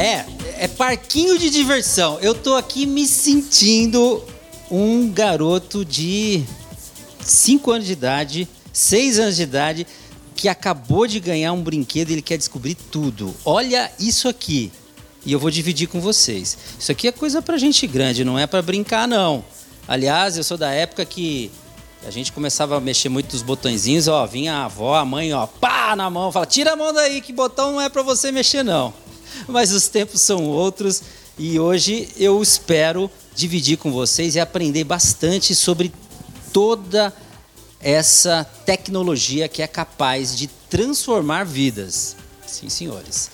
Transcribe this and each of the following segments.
É, é parquinho de diversão. Eu tô aqui me sentindo um garoto de 5 anos de idade, 6 anos de idade, que acabou de ganhar um brinquedo e ele quer descobrir tudo. Olha isso aqui. E eu vou dividir com vocês. Isso aqui é coisa pra gente grande, não é pra brincar, não. Aliás, eu sou da época que a gente começava a mexer muito dos botõezinhos, ó, vinha a avó, a mãe, ó, pá, na mão, fala, tira a mão daí, que botão não é para você mexer, não. Mas os tempos são outros e hoje eu espero dividir com vocês e aprender bastante sobre toda essa tecnologia que é capaz de transformar vidas. Sim, senhores.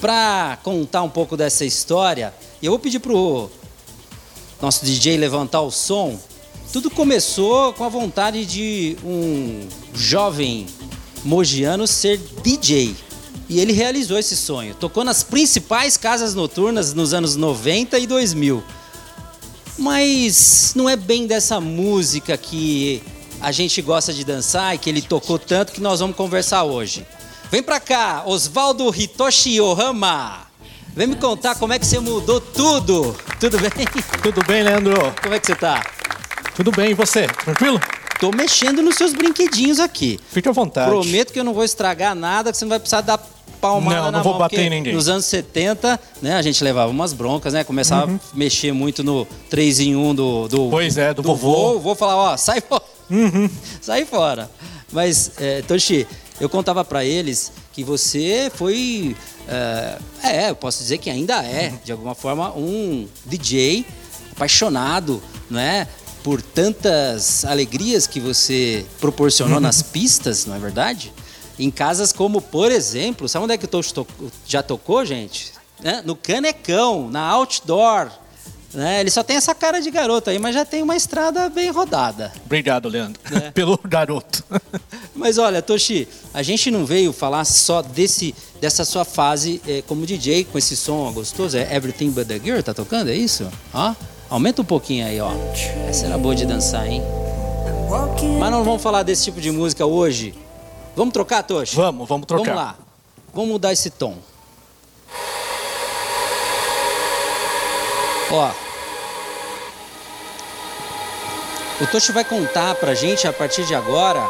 Para contar um pouco dessa história, eu vou pedir pro nosso DJ levantar o som. Tudo começou com a vontade de um jovem mogiano ser DJ. E ele realizou esse sonho. Tocou nas principais casas noturnas nos anos 90 e 2000. Mas não é bem dessa música que a gente gosta de dançar e que ele tocou tanto que nós vamos conversar hoje. Vem pra cá, Osvaldo Hitoshi Ohama. Vem me contar como é que você mudou tudo. Tudo bem? Tudo bem, Leandro? Como é que você tá? Tudo bem, e você? Tranquilo? Tô mexendo nos seus brinquedinhos aqui. Fique à vontade. Prometo que eu não vou estragar nada, que você não vai precisar dar palmada Não, na não vou mão, bater em ninguém. Nos anos 70, né, a gente levava umas broncas, né? Começava a mexer muito no 3 em 1 do, do Pois é, do do vovô. vô. Vou falar, ó, sai fora. Sai fora. Mas, é, Toshi, eu contava pra eles que você foi. É, é, eu posso dizer que ainda é, de alguma forma, um DJ apaixonado, né? Por tantas alegrias que você proporcionou nas pistas, não é verdade? Em casas como, por exemplo, sabe onde é que o Toshi to- já tocou, gente? Né? No Canecão, na Outdoor. Né? Ele só tem essa cara de garoto aí, mas já tem uma estrada bem rodada. Obrigado, Leandro. É. Pelo garoto. Mas olha, Toshi, a gente não veio falar só desse, dessa sua fase eh, como DJ com esse som gostoso. É Everything But The Girl, tá tocando, é isso? Ó, aumenta um pouquinho aí, ó. Essa era boa de dançar, hein? Mas não vamos falar desse tipo de música hoje. Vamos trocar, Toshi? Vamos, vamos trocar. Vamos lá. Vamos mudar esse tom. Ó. O Toshi vai contar pra gente a partir de agora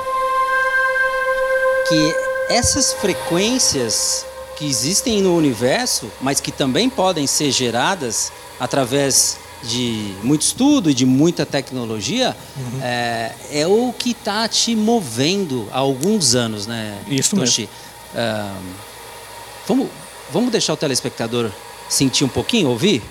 que essas frequências que existem no universo, mas que também podem ser geradas através de muito estudo e de muita tecnologia, Uhum. é, é o que está te movendo há alguns anos, né, Isso Toshi? Ah, vamos, vamos deixar o telespectador sentir um pouquinho, ouvir?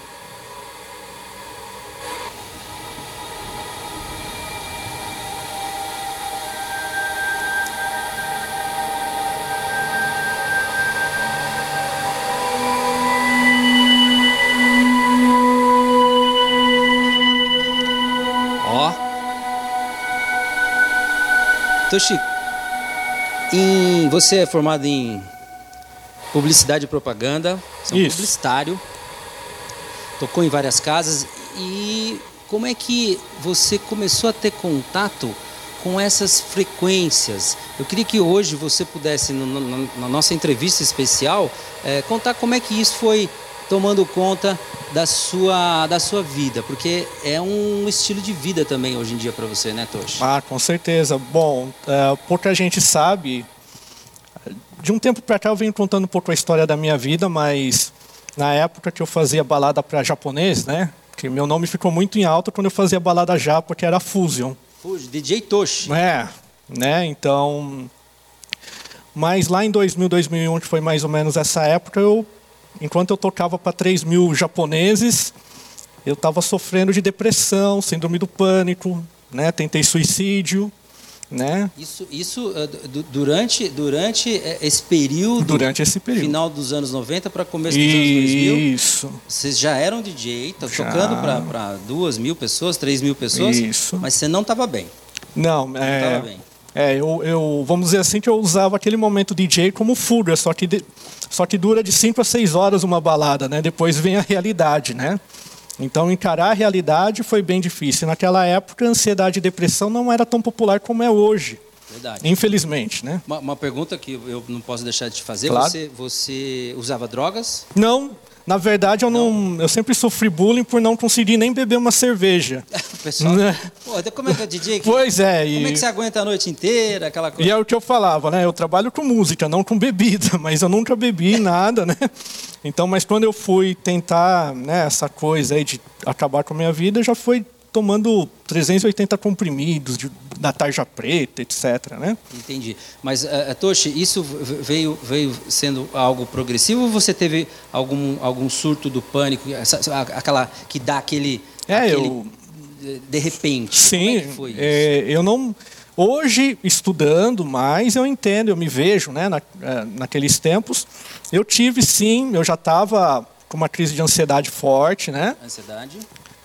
Toshi, em, você é formado em publicidade e propaganda, você é um Isso. publicitário, tocou em várias casas e como é que você começou a ter contato com essas frequências? Eu queria que hoje você pudesse, no- no- na nossa entrevista especial, eh, contar como é que isso foi tomando conta da sua, da sua vida, porque é um estilo de vida também hoje em dia para você, né, Toshi? Ah, com certeza. Bom, é, pouca gente sabe. De um tempo pra cá eu venho contando um pouco a história da minha vida, mas na época que eu fazia balada para japonês, né? Que meu nome ficou muito em alta quando eu fazia balada japa, que era Fusion. Fuji, DJ Toshi. É, né? Então. Mas lá em 2000, 2001, que foi mais ou menos essa época, eu, enquanto eu tocava para 3 mil japoneses, eu estava sofrendo de depressão, síndrome do pânico, né? Tentei suicídio, né? Isso, isso eh, du- durante, durante eh, esse período, Durante esse período. final dos anos 90 para começo dos anos 2000, Isso. vocês já eram DJ, tá Já. tocando para duas mil pessoas, três mil pessoas, Isso. mas você não estava bem. Não, Não é. É, eu, eu, vamos dizer assim que eu usava aquele momento DJ como fuga, só que, de- só que dura de 5 a 6 horas uma balada, né? Depois vem a realidade, né? Então encarar a realidade foi bem difícil. Naquela época, ansiedade e depressão não era tão popular como é hoje, Verdade. infelizmente, né? Uma, uma pergunta que eu não posso deixar de te fazer: Claro. você, você usava drogas? Não, Na verdade, eu não, eu sempre sofri bullying por não conseguir nem beber uma cerveja. Pessoal, pô, então como é que é DJ? Pois é. Como é que você aguenta a noite inteira, aquela coisa? E é o que eu falava, né? Eu trabalho com música, não com bebida, mas eu nunca bebi nada, né? Então, mas quando eu fui tentar, né, essa coisa aí de acabar com a minha vida, já foi tomando 380 comprimidos de, da tarja preta, etc. Né? Entendi. Mas, uh, Toshi, isso veio, veio sendo algo progressivo ou você teve algum, algum surto do pânico, aquela que dá aquele... É, aquele, eu... De repente. Sim, é é, eu não... Hoje, estudando mais, eu entendo, eu me vejo né, na, é, naqueles tempos. Eu tive, sim, eu já estava com uma crise de ansiedade forte, né? Ansiedade.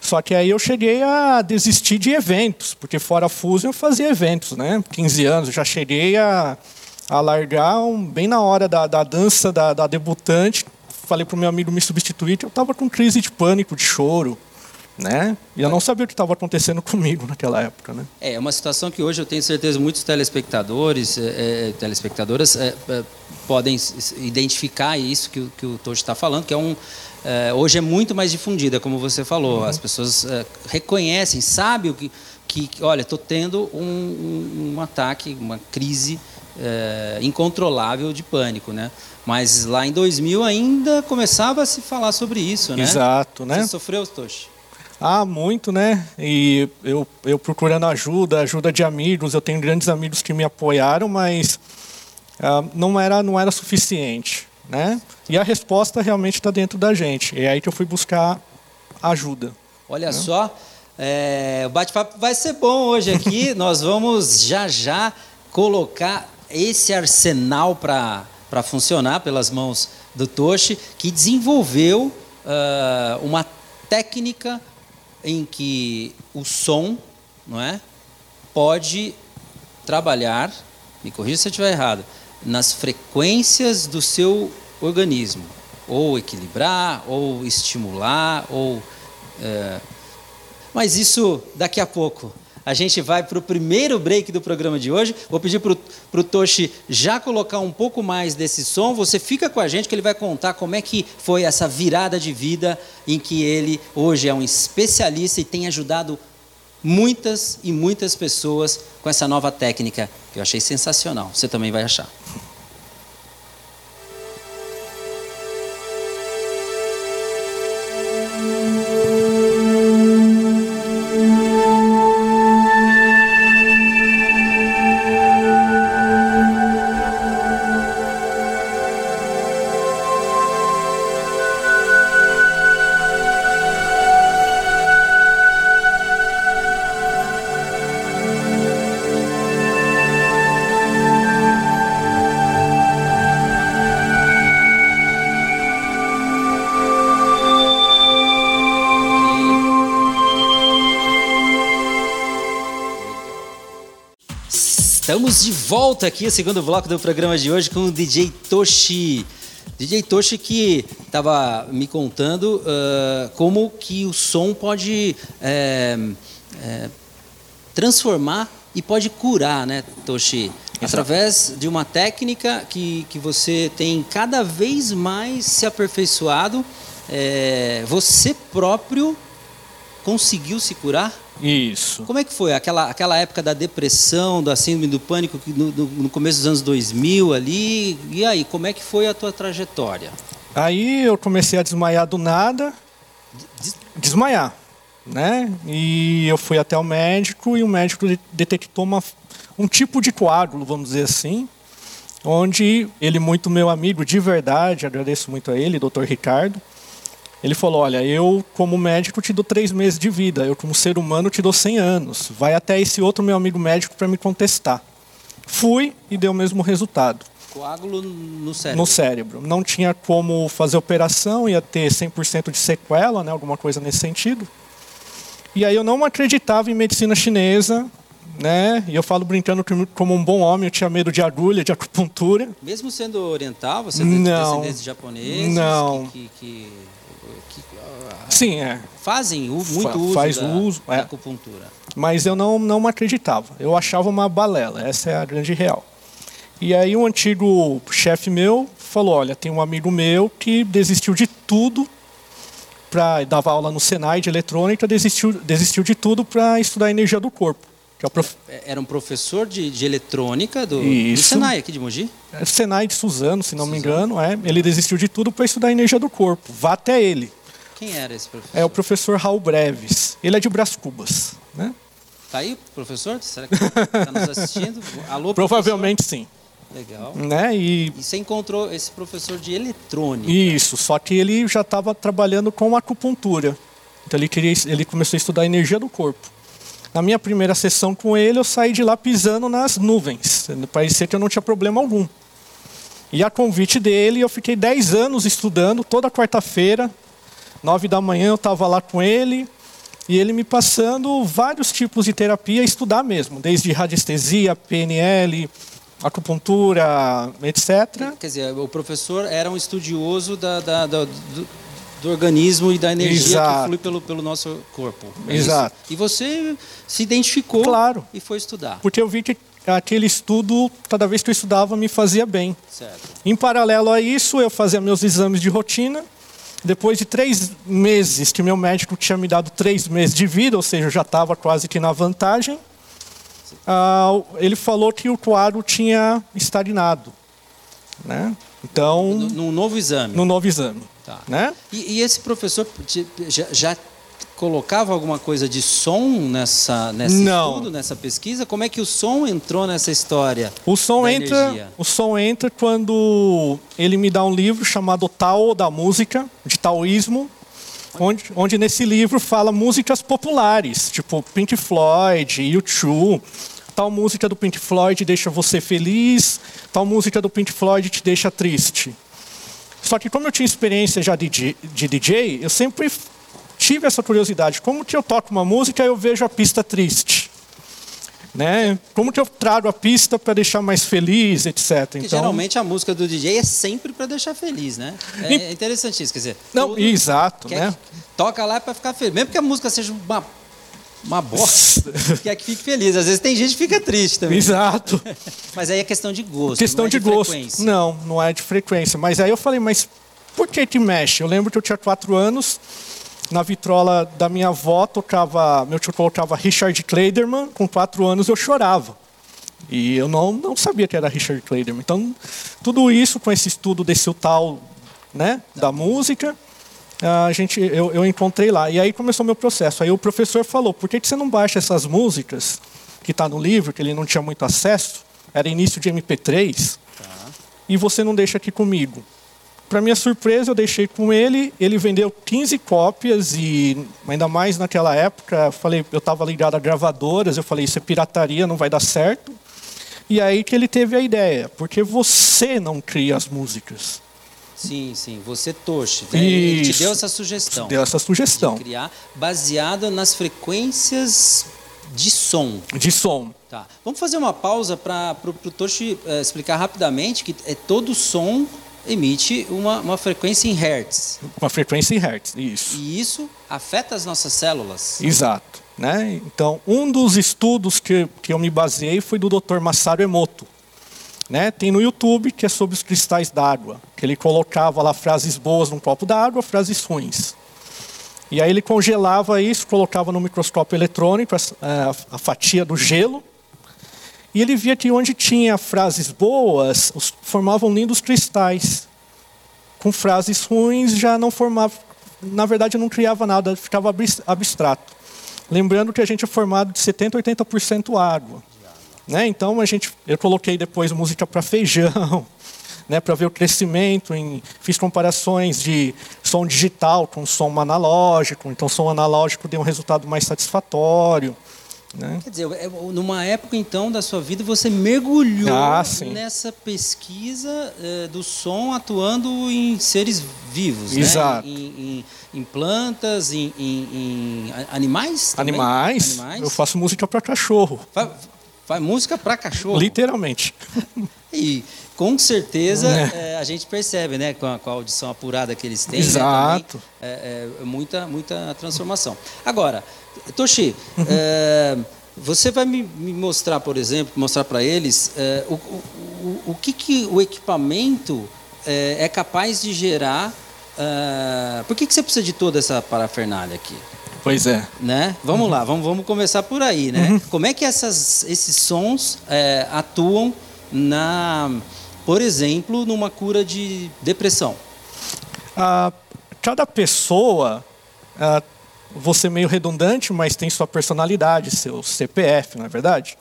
Só que aí eu cheguei a desistir de eventos, porque fora Fusion eu fazia eventos, né? 15 anos, já cheguei a, a largar um, bem na hora da, da dança da, da debutante. Falei para o meu amigo me substituir que eu estava com crise de pânico, de choro. Né? E eu não sabia o que estava acontecendo comigo naquela época, né? É, é uma situação que hoje eu tenho certeza muitos telespectadores, é, é telespectadoras é, é, podem identificar isso que, que o Tojo está falando, que é um é, hoje é muito mais difundida, como você falou. Uhum. As pessoas reconhecem, sabem o que, que olha, estou tendo um, um, um, ataque, uma crise incontrolável de pânico, né? Mas lá em 2000 ainda começava a se falar sobre isso, né? Exato, né? Você sofreu, Toshi? Ah, muito, né? E eu, eu procurando ajuda, ajuda de amigos. Eu tenho grandes amigos que me apoiaram, mas ah, não, era, não era suficiente. Né? E a resposta realmente está dentro da gente. É aí que eu fui buscar ajuda. Olha né? só, é, o bate-papo vai ser bom hoje aqui. Nós vamos já já colocar esse arsenal para funcionar pelas mãos do Toshi, que desenvolveu uh, uma técnica em que o som não é, pode trabalhar, me corrija se eu estiver errado, nas frequências do seu organismo, ou equilibrar, ou estimular, ou. É... Mas isso daqui a pouco. A gente vai para o primeiro break do programa de hoje. Vou pedir para o Toshi já colocar um pouco mais desse som. Você fica com a gente que ele vai contar como é que foi essa virada de vida em que ele hoje é um especialista e tem ajudado muitas e muitas pessoas com essa nova técnica que eu achei sensacional. Você também vai achar. Volta aqui, o segundo bloco do programa de hoje, com o DJ Toshi. DJ Toshi que estava me contando uh, como que o som pode é, é, transformar e pode curar, né, Toshi? Através de uma técnica que, que você tem cada vez mais se aperfeiçoado, é, você próprio conseguiu se curar? Isso. Como é que foi aquela, aquela época da depressão, da síndrome do pânico no, no, começo dos anos 2000 ali? E aí, como é que foi a tua trajetória? Aí eu comecei a desmaiar do nada. Des... Desmaiar, né? E eu fui até o médico e o médico detectou uma, um tipo de coágulo, vamos dizer assim, onde ele, muito meu amigo de verdade, agradeço muito a ele, doutor Ricardo, ele falou: Olha, eu, como médico, te dou três meses de vida, eu, como ser humano, te dou 100 anos. Vai até esse outro meu amigo médico para me contestar. Fui e deu o mesmo resultado. Coágulo no cérebro. No cérebro. Não tinha como fazer operação, ia ter 100% de sequela, né, alguma coisa nesse sentido. E aí eu não acreditava em medicina chinesa, né? E eu falo brincando que, como um bom homem, eu tinha medo de agulha, de acupuntura. Mesmo sendo oriental, você tem descendência japonesa? Não. Que, que, que Sim, é. Fazem muito Fa uso faz da, uso, da é. acupuntura. Mas eu não, não acreditava. Eu achava uma balela. Essa é a grande real. E aí um antigo chefe meu falou, olha, tem um amigo meu que desistiu de tudo para dava aula no Senai de eletrônica, desistiu, desistiu de tudo para estudar a energia do corpo. É prof... É, era um professor de, de eletrônica do, do, Senai aqui de Mogi? É Senai de Suzano, se não Suzano. me engano. É. Ele desistiu de tudo para estudar a energia do corpo. Vá até ele. Quem era esse professor? É o professor Raul Breves. Ele é de Brás Cubas. Né? Tá aí, professor? Será que está nos assistindo? Alô, Provavelmente professor? sim. Legal. Né? E... e você encontrou esse professor de eletrônica. Isso, só que ele já estava trabalhando com acupuntura. Então ele, queria, ele começou a estudar a energia do corpo. Na minha primeira sessão com ele, eu saí de lá pisando nas nuvens. Parecia que eu não tinha problema algum. E a convite dele, eu fiquei 10 anos estudando, toda quarta-feira, 9 da manhã eu estava lá com ele, e ele me passando vários tipos de terapia, estudar mesmo, desde radiestesia, PNL, acupuntura, etc. Quer dizer, o professor era um estudioso da, da, da do, organismo e da energia Exato. que flui pelo, pelo nosso corpo. É Exato. Isso? E você se identificou claro. e foi estudar. Porque eu vi que aquele estudo, cada vez que eu estudava, me fazia bem. Certo. Em paralelo a isso, eu fazia meus exames de rotina. Depois de três meses, que meu médico tinha me dado três meses de vida, ou seja, eu já estava quase que na vantagem, ah, ele falou que o quadro tinha estagnado. Né? Então, no, no novo exame. No novo exame. Tá. Né? E, e esse professor já, já, colocava alguma coisa de som nessa, nesse Não. estudo, nessa pesquisa? Como é que o som entrou nessa história? O som entra, o som entra quando ele me dá um livro chamado Tao da música, de taoísmo, onde, onde nesse livro fala músicas populares, tipo Pink Floyd, U2. Tal música do Pink Floyd deixa você feliz, tal música do Pink Floyd te deixa triste. Só que como eu tinha experiência já de, de DJ, eu sempre tive essa curiosidade. Como que eu toco uma música e eu vejo a pista triste? Né? Como que eu trago a pista para deixar mais feliz, etc. Então, geralmente a música do DJ é sempre para deixar feliz, né? É, é interessante isso, quer dizer. Não, exato, né? Toca lá para ficar feliz, mesmo que a música seja uma uma bosta, quer que fique feliz. Às vezes tem gente que fica triste também. Exato. mas aí é questão de gosto. Questão é de, de gosto. Frequência. Não, não é de frequência. Mas aí eu falei, mas por que te mexe? Eu lembro que eu tinha quatro anos na vitrola da minha avó tocava, meu tio colocava Richard Kleiderman, com quatro anos eu chorava. E eu não, não sabia que era Richard Kleiderman. Então, tudo isso com esse estudo desse tal né, da música, a gente, eu, eu encontrei lá. E aí começou meu processo. Aí o professor falou, por que, que você não baixa essas músicas que está no livro, que ele não tinha muito acesso, era início de MP3, tá. e você não deixa aqui comigo? Para minha surpresa, eu deixei com ele. Ele vendeu 15 cópias e, ainda mais naquela época, falei, eu estava ligado a gravadoras. Eu falei, isso é pirataria, não vai dar certo. E aí que ele teve a ideia, porque você não cria as músicas. Sim, sim, você toche. Né? Ele te deu essa sugestão. Deu essa sugestão. De criar baseada nas frequências de som. De som. Tá. Vamos fazer uma pausa para o Toshi uh, explicar rapidamente que é todo som emite uma, uma frequência em hertz. Uma frequência em hertz, isso. E isso afeta as nossas células. Exato. Né? Então, um dos estudos que, que eu me baseei foi do Dr. Masaru Emoto. Né? Tem no YouTube que é sobre os cristais d'água, que ele colocava lá frases boas num copo d'água, frases ruins. E aí ele congelava isso, colocava no microscópio eletrônico a, a, a fatia do gelo, e ele via que onde tinha frases boas, formavam lindos cristais. Com frases ruins já não formava, na verdade não criava nada, ficava abstrato. Lembrando que a gente é formado de 70% a 80% água. Né? Então a gente, eu coloquei depois música para feijão, né, para ver o crescimento. Em, fiz comparações de som digital com som analógico. Então som analógico deu um resultado mais satisfatório. Né? Quer dizer, é, numa época então da sua vida você mergulhou ah, nessa pesquisa é, do som atuando em seres vivos, né? Exato. Né? Em, em, em, plantas, em, em animais, animais. Animais. Eu faço música para cachorro. Faz, faz música para cachorro. Literalmente. E com certeza é. É, a gente percebe, né, com a, com a, audição apurada que eles têm, Exato. Né, também, é, muita, muita transformação. Agora, Toshi, uhum. é, você vai me, me, mostrar, por exemplo, mostrar para eles é, o, o, o que, que o equipamento é, é capaz de gerar? Por que, que você precisa de toda essa parafernália aqui? Pois é. Né? Vamos uhum. lá, vamos, vamos começar por aí, né? Uhum. Como é que essas, esses sons é, atuam na, por exemplo, numa cura de depressão? Ah, cada pessoa, ah, você meio redundante, mas tem sua personalidade, seu CPF, não é verdade?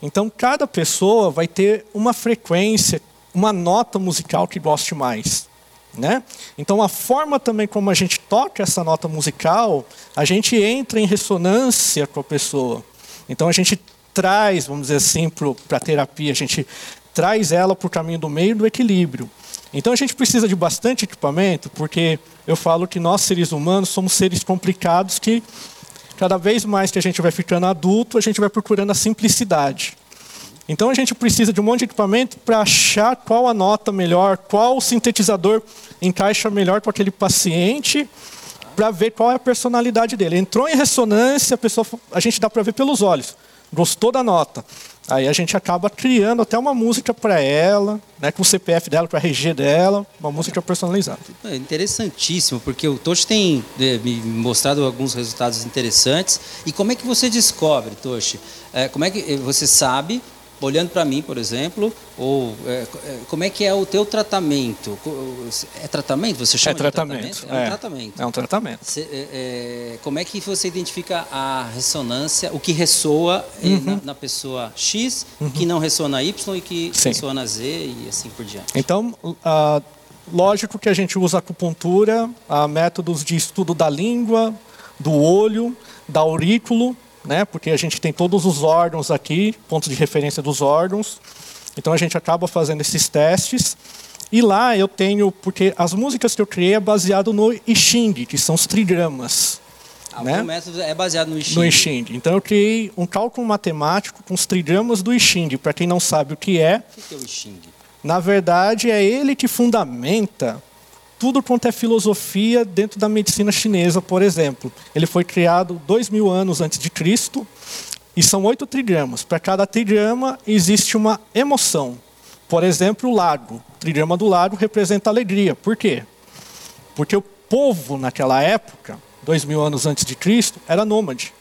Então, cada pessoa vai ter uma frequência, uma nota musical que goste mais. Né? Então, a forma também como a gente toca essa nota musical, a gente entra em ressonância com a pessoa. Então, a gente traz, vamos dizer assim, para a terapia, a gente traz ela para o caminho do meio do equilíbrio. Então, a gente precisa de bastante equipamento, porque eu falo que nós, seres humanos, somos seres complicados que cada vez mais que a gente vai ficando adulto, a gente vai procurando a simplicidade. Então a gente precisa de um monte de equipamento para achar qual a nota melhor, qual sintetizador encaixa melhor com aquele paciente, para ver qual é a personalidade dele. Entrou em ressonância, a pessoa, a gente dá para ver pelos olhos. Gostou da nota. Aí a gente acaba criando até uma música para ela, né, com o CPF dela, para a RG dela, uma música personalizada. É interessantíssimo, porque o Toshi tem é, me mostrado alguns resultados interessantes. E como é que você descobre, Toshi? É, como é que você sabe olhando para mim, por exemplo, ou é, é, como é que é o teu tratamento? É tratamento? Você chama é tratamento. tratamento? É, um é, tratamento. É um tratamento. Cê, é, é, como é que você identifica a ressonância, o que ressoa uhum. na, na, pessoa X, uhum. que não ressona Y e que Sim. ressona Z e assim por diante? Então, uh, lógico que a gente usa acupuntura, uh, métodos de estudo da língua, do olho, da aurículo, né? Porque a gente tem todos os órgãos aqui, pontos de referência dos órgãos. Então a gente acaba fazendo esses testes. E lá eu tenho, porque as músicas que eu criei é baseado no I Ching, que são os trigramas. Ah, né? O método é baseado no I Ching. No I Ching. Então eu criei um cálculo matemático com os trigramas do I Ching. Para quem não sabe o que é. O que é o I Ching? Na verdade, é ele que fundamenta tudo quanto é filosofia dentro da medicina chinesa, por exemplo. Ele foi criado dois mil anos antes de Cristo e são oito trigramas. Para cada trigrama existe uma emoção. Por exemplo, o lago. O trigrama do lago representa alegria. Por quê? Porque o povo naquela época, dois mil anos antes de Cristo, era nômade.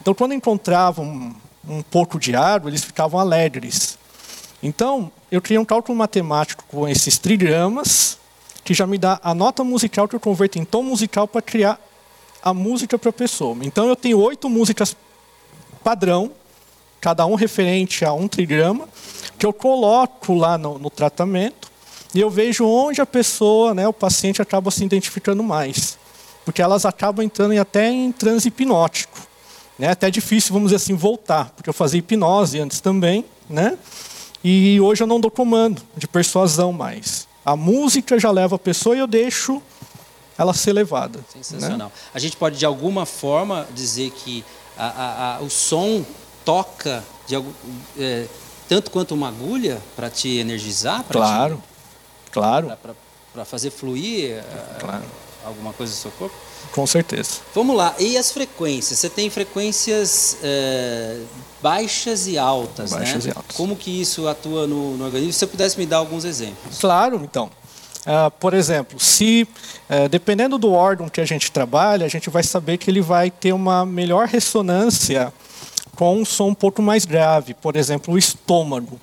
Então, quando encontravam um, um pouco de água, eles ficavam alegres. Então, eu criei um cálculo matemático com esses trigramas que já me dá a nota musical que eu converto em tom musical para criar a música para a pessoa. Então eu tenho oito músicas padrão, cada um referente a um trigrama, que eu coloco lá no, no tratamento e eu vejo onde a pessoa, né, o paciente acaba se identificando mais. Porque elas acabam entrando até em transe hipnótico. Né? Até difícil, vamos dizer assim, voltar, porque eu fazia hipnose antes também, né? E hoje eu não dou comando de persuasão mais. A música já leva a pessoa e eu deixo ela ser levada. Né? Sensacional. Né? A gente pode, de alguma forma, dizer que a, a, a, o som toca de, é, tanto quanto uma agulha para te energizar? Claro, te, claro. Para fazer fluir é, claro. alguma coisa do seu corpo? Com certeza. Vamos lá. E as frequências? Você tem frequências é, baixas e altas, baixas né? E altas. Como que isso atua no, no, organismo? Se você pudesse me dar alguns exemplos. Claro, então. Uh, por exemplo, se uh, dependendo do órgão que a gente trabalha, a gente vai saber que ele vai ter uma melhor ressonância com um som um pouco mais grave, por exemplo, o estômago.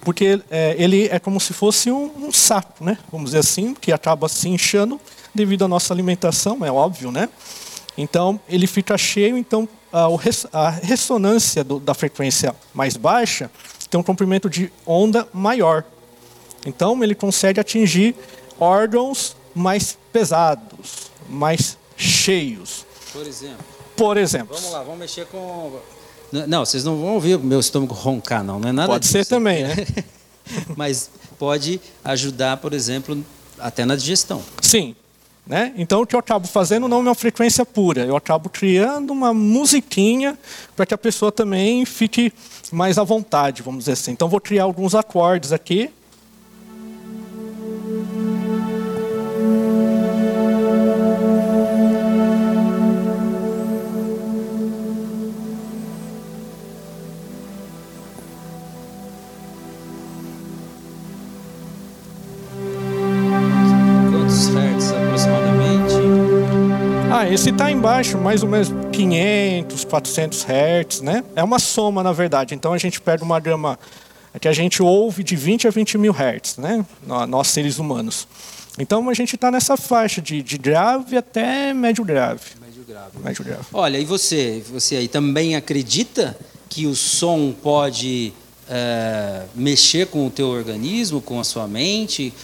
Porque é, ele é como se fosse um, um, saco, né? vamos dizer assim, que acaba se inchando devido à nossa alimentação, é óbvio, né? Então, ele fica cheio, então a ressonância do, da frequência mais baixa tem um comprimento de onda maior. Então, ele consegue atingir órgãos mais pesados, mais cheios. Por exemplo? Por exemplo. Vamos lá, vamos mexer com... Não, vocês não vão ouvir o meu estômago roncar, não. Não é nada Pode disso. ser também, né? Mas pode ajudar, por exemplo, até na digestão. Sim, né? Então, o que eu acabo fazendo não é uma frequência pura, eu acabo criando uma musiquinha para que a pessoa também fique mais à vontade, vamos dizer assim. Então, vou criar alguns acordes aqui. Embaixo, mais ou menos 500, 400 Hz, né? É uma soma, na verdade. Então a gente pega uma gama que a gente ouve de 20 a 20 mil Hz, né? Nós seres humanos. Então a gente está nessa faixa de, de, grave até médio grave. Médio grave. Médio grave. Olha, e você, você aí também acredita que o som pode é, mexer com o teu organismo, com a sua mente,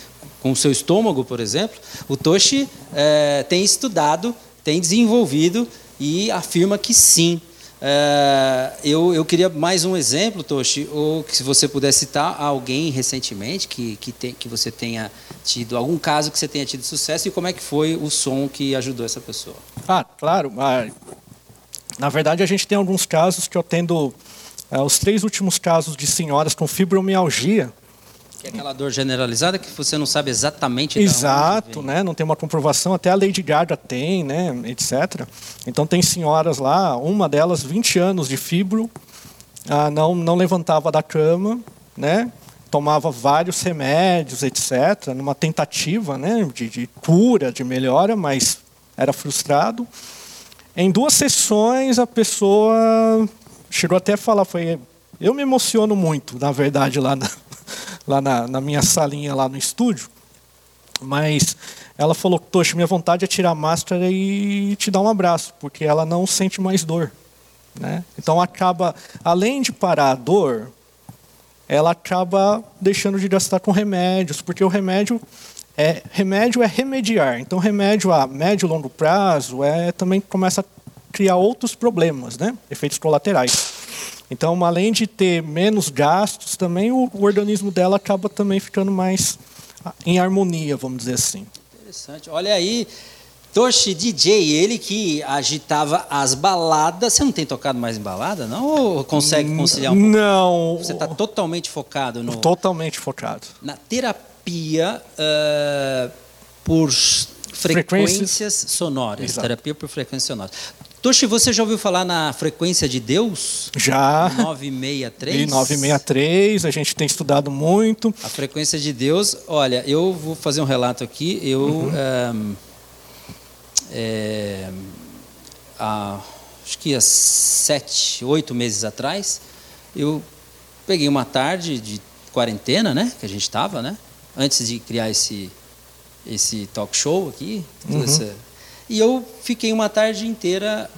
com o seu estômago, por exemplo? O Toshi é, tem estudado, tem desenvolvido e afirma que sim. É, eu, eu queria mais um exemplo, Toshi, ou que se você puder citar alguém recentemente que, que, tem, que você tenha tido, algum caso que você tenha tido sucesso e como é que foi o som que ajudou essa pessoa. Ah, claro. Na verdade, a gente tem alguns casos que eu tendo, é, os três últimos casos de senhoras com fibromialgia, que é aquela dor generalizada que você não sabe exatamente. Exato, né? Não tem uma comprovação. Até a Lady Gaga tem, né? Etc. Então tem senhoras lá, uma delas 20 anos de fibro, ah, não não levantava da cama, né? Tomava vários remédios, etc. Numa tentativa, né? De, de cura, de melhora, mas era frustrado. Em duas sessões a pessoa chegou até a falar, foi eu me emociono muito, na verdade, lá na, lá na, na minha salinha lá no estúdio. Mas ela falou, Tocha, minha vontade é tirar a máscara e te dar um abraço, porque ela não sente mais dor. Né? Então acaba, além de parar a dor, ela acaba deixando de gastar com remédios, porque o remédio é remédio é remediar. Então remédio a médio e longo prazo é também começa a criar outros problemas, né? Efeitos colaterais. Então, além de ter menos gastos, também o, o organismo dela acaba também ficando mais em harmonia, vamos dizer assim. Interessante. Olha aí, Toshi DJ, ele que agitava as baladas. Você não tem tocado mais em balada, não? Ou consegue conciliar um pouco? Não. Você está totalmente focado no. Totalmente focado. Na terapia uh, por frequências, frequências sonoras. Exato. Terapia por frequências sonoras. Toshi, você já ouviu falar na frequência de Deus? Já. 963? E 963, a gente tem estudado muito. A frequência de Deus, olha, eu vou fazer um relato aqui. Eu, uhum. é, é, há, acho que há sete, oito meses atrás, eu peguei uma tarde de quarentena, né? Que a gente estava, né? Antes de criar esse, esse talk show aqui. Uhum. Essa, e eu fiquei uma tarde inteira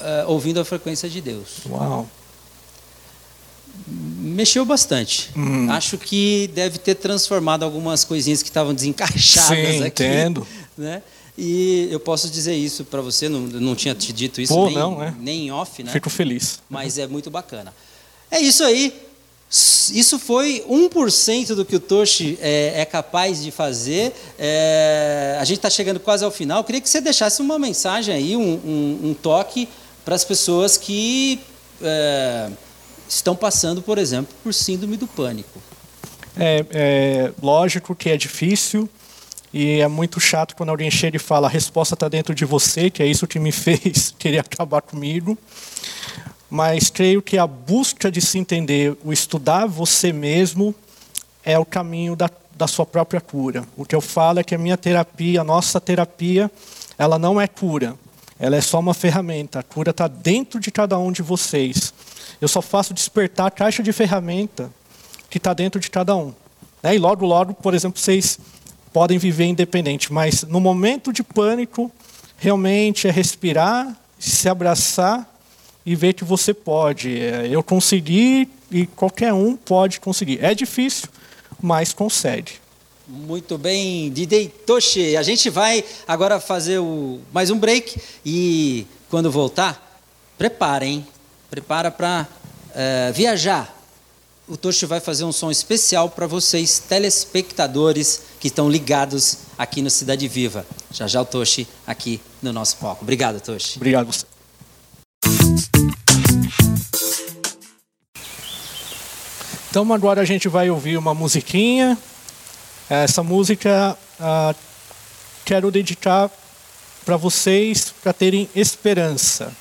uh, ouvindo a frequência de Deus. Uau! Mexeu bastante. Hum. Acho que deve ter transformado algumas coisinhas que estavam desencaixadas Sim, aqui. Entendo. Né? E eu posso dizer isso para você, não, não tinha te dito isso Pô, nem, não, né? nem em off, né? Fico feliz. Mas é muito bacana. É isso aí. Isso foi 1% do que o Toshi é, é capaz de fazer. É, a gente está chegando quase ao final. Eu queria que você deixasse uma mensagem aí, um, um, um toque para as pessoas que é, estão passando, por exemplo, por síndrome do pânico. É, é, lógico que é difícil e é muito chato quando alguém chega e fala a resposta está dentro de você, que é isso que me fez querer acabar comigo mas creio que a busca de se entender, o estudar você mesmo, é o caminho da, da sua própria cura. O que eu falo é que a minha terapia, a nossa terapia, ela não é cura, ela é só uma ferramenta. A cura está dentro de cada um de vocês. Eu só faço despertar a caixa de ferramenta que está dentro de cada um. Né? E logo, logo, por exemplo, vocês podem viver independente, mas no momento de pânico, realmente é respirar, se abraçar e ver que você pode. É, eu consegui e qualquer um pode conseguir. É difícil, mas consegue. Muito bem, Didei Toshi. A gente vai agora fazer o, mais um break e quando voltar, prepara, hein? Prepara para é, viajar. O Toshi vai fazer um som especial para vocês, telespectadores que estão ligados aqui no Cidade Viva. Já já o Toshi aqui no nosso palco. Obrigado, Toshi. Obrigado você. Então agora a gente vai ouvir uma musiquinha. Essa música uh, quero dedicar para vocês para terem esperança.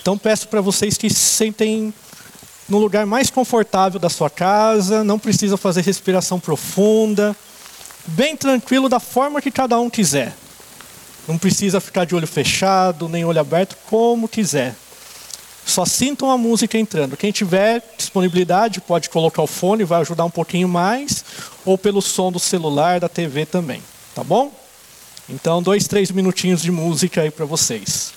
Então peço para vocês que se sentem no lugar mais confortável da sua casa, não precisa fazer respiração profunda, bem tranquilo da forma que cada um quiser. Não precisa ficar de olho fechado, nem olho aberto, como quiser. Só sintam a música entrando. Quem tiver disponibilidade pode colocar o fone, vai ajudar um pouquinho mais, ou pelo som do celular, da TV também. Tá bom? Então, dois, três minutinhos de música aí para vocês.